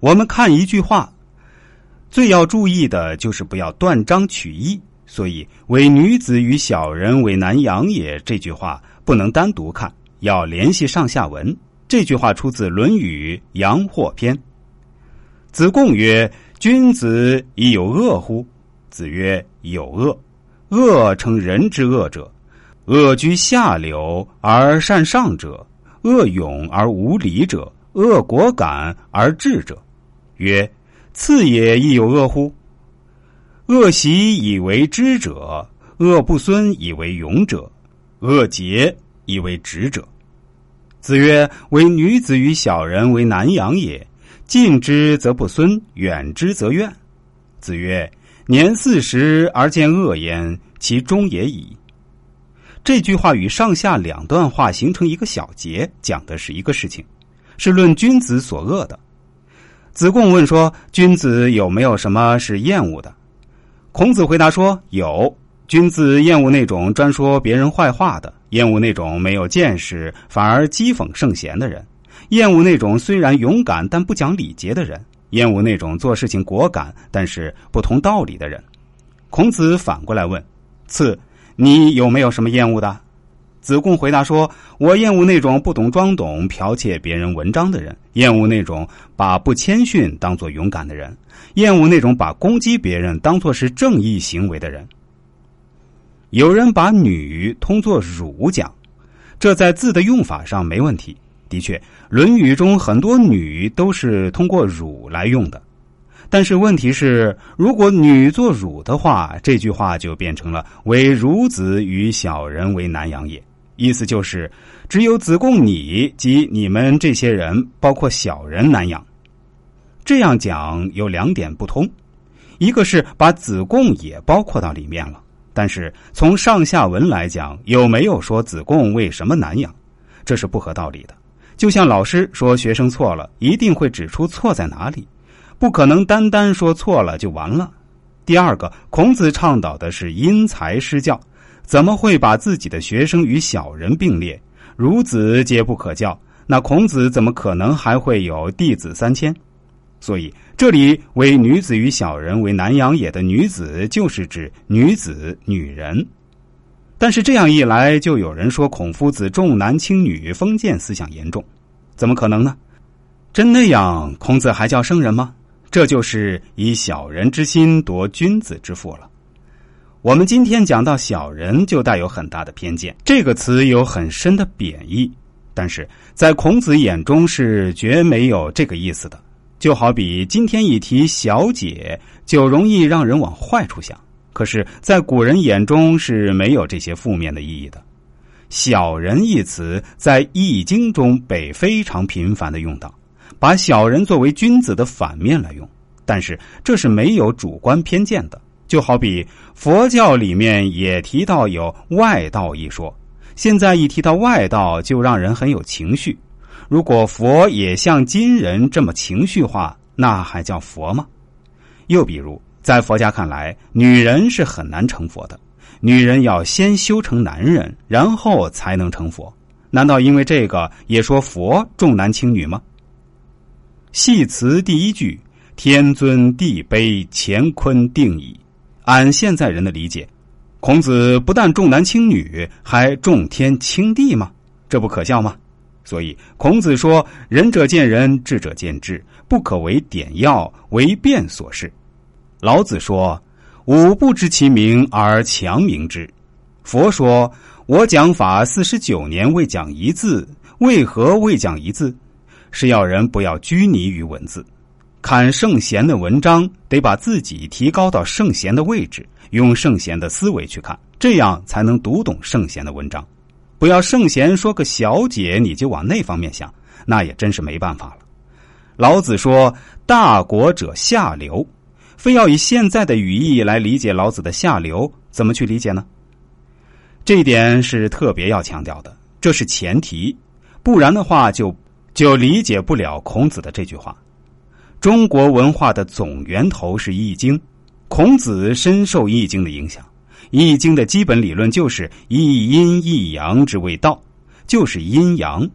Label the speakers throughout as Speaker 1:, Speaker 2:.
Speaker 1: 我们看一句话，最要注意的就是不要断章取义。所以“为女子与小人为难养也”这句话不能单独看，要联系上下文。这句话出自《论语·阳货篇》。子贡曰：“君子亦有恶乎？”子曰：“有恶。恶称人之恶者，恶居下流而善上者，恶勇而无礼者，恶果敢而智者。”曰：“次也亦有恶乎？”恶习以为知者，恶不孙以为勇者，恶节以为直者。子曰：“为女子与小人为难养也。近之则不孙，远之则怨。”子曰：“年四十而见恶焉，其终也已。”这句话与上下两段话形成一个小结，讲的是一个事情，是论君子所恶的。子贡问说：“君子有没有什么是厌恶的？”孔子回答说：“有。君子厌恶那种专说别人坏话的。”厌恶那种没有见识反而讥讽圣贤的人，厌恶那种虽然勇敢但不讲礼节的人，厌恶那种做事情果敢但是不通道理的人。孔子反过来问：“次，你有没有什么厌恶的？”子贡回答说：“我厌恶那种不懂装懂、剽窃别人文章的人；厌恶那种把不谦逊当作勇敢的人；厌恶那种把攻击别人当作是正义行为的人。”有人把“女”通作“汝”讲，这在字的用法上没问题。的确，《论语》中很多“女”都是通过“汝”来用的。但是问题是，如果“女”作“汝”的话，这句话就变成了“为孺子与小人为难养也”。意思就是，只有子贡你及你们这些人，包括小人难养。这样讲有两点不通，一个是把子贡也包括到里面了。但是从上下文来讲，有没有说子贡为什么难养？这是不合道理的。就像老师说学生错了，一定会指出错在哪里，不可能单单说错了就完了。第二个，孔子倡导的是因材施教，怎么会把自己的学生与小人并列？孺子皆不可教，那孔子怎么可能还会有弟子三千？所以，这里为女子与小人为难养也的女子，就是指女子、女人。但是这样一来，就有人说孔夫子重男轻女、封建思想严重，怎么可能呢？真那样，孔子还叫圣人吗？这就是以小人之心夺君子之腹了。我们今天讲到小人，就带有很大的偏见。这个词有很深的贬义，但是在孔子眼中是绝没有这个意思的。就好比今天一提小姐，就容易让人往坏处想。可是，在古人眼中是没有这些负面的意义的。小人一词在《易经》中被非常频繁的用到，把小人作为君子的反面来用。但是这是没有主观偏见的。就好比佛教里面也提到有外道一说，现在一提到外道，就让人很有情绪。如果佛也像今人这么情绪化，那还叫佛吗？又比如，在佛家看来，女人是很难成佛的，女人要先修成男人，然后才能成佛。难道因为这个也说佛重男轻女吗？戏词第一句“天尊地卑，乾坤定矣”，按现在人的理解，孔子不但重男轻女，还重天轻地吗？这不可笑吗？所以，孔子说：“仁者见仁，智者见智，不可为点要，为变所示。”老子说：“吾不知其名而强名之。”佛说：“我讲法四十九年未讲一字，为何未讲一字？是要人不要拘泥于文字，看圣贤的文章，得把自己提高到圣贤的位置，用圣贤的思维去看，这样才能读懂圣贤的文章。”不要圣贤说个小姐，你就往那方面想，那也真是没办法了。老子说：“大国者下流。”非要以现在的语义来理解老子的下流，怎么去理解呢？这一点是特别要强调的，这是前提，不然的话就就理解不了孔子的这句话。中国文化的总源头是《易经》，孔子深受《易经》的影响。《易经》的基本理论就是一阴一阳之谓道，就是阴阳。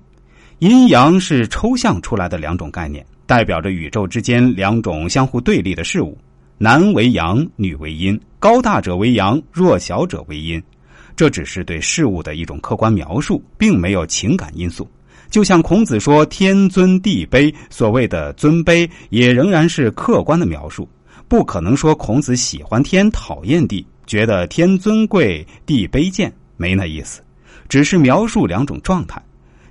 Speaker 1: 阴阳是抽象出来的两种概念，代表着宇宙之间两种相互对立的事物：男为阳，女为阴；高大者为阳，弱小者为阴。这只是对事物的一种客观描述，并没有情感因素。就像孔子说“天尊地卑”，所谓的尊卑也仍然是客观的描述，不可能说孔子喜欢天，讨厌地，觉得天尊贵，地卑贱，没那意思，只是描述两种状态。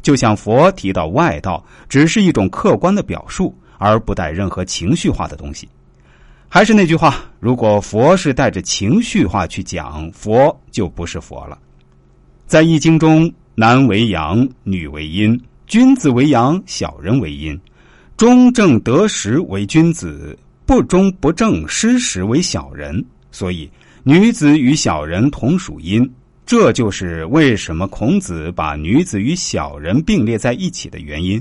Speaker 1: 就像佛提到外道，只是一种客观的表述，而不带任何情绪化的东西。还是那句话，如果佛是带着情绪化去讲，佛就不是佛了。在《易经》中，男为阳，女为阴；君子为阳，小人为阴；中正得时为君子，不中不正失时为小人。所以，女子与小人同属阴。这就是为什么孔子把女子与小人并列在一起的原因。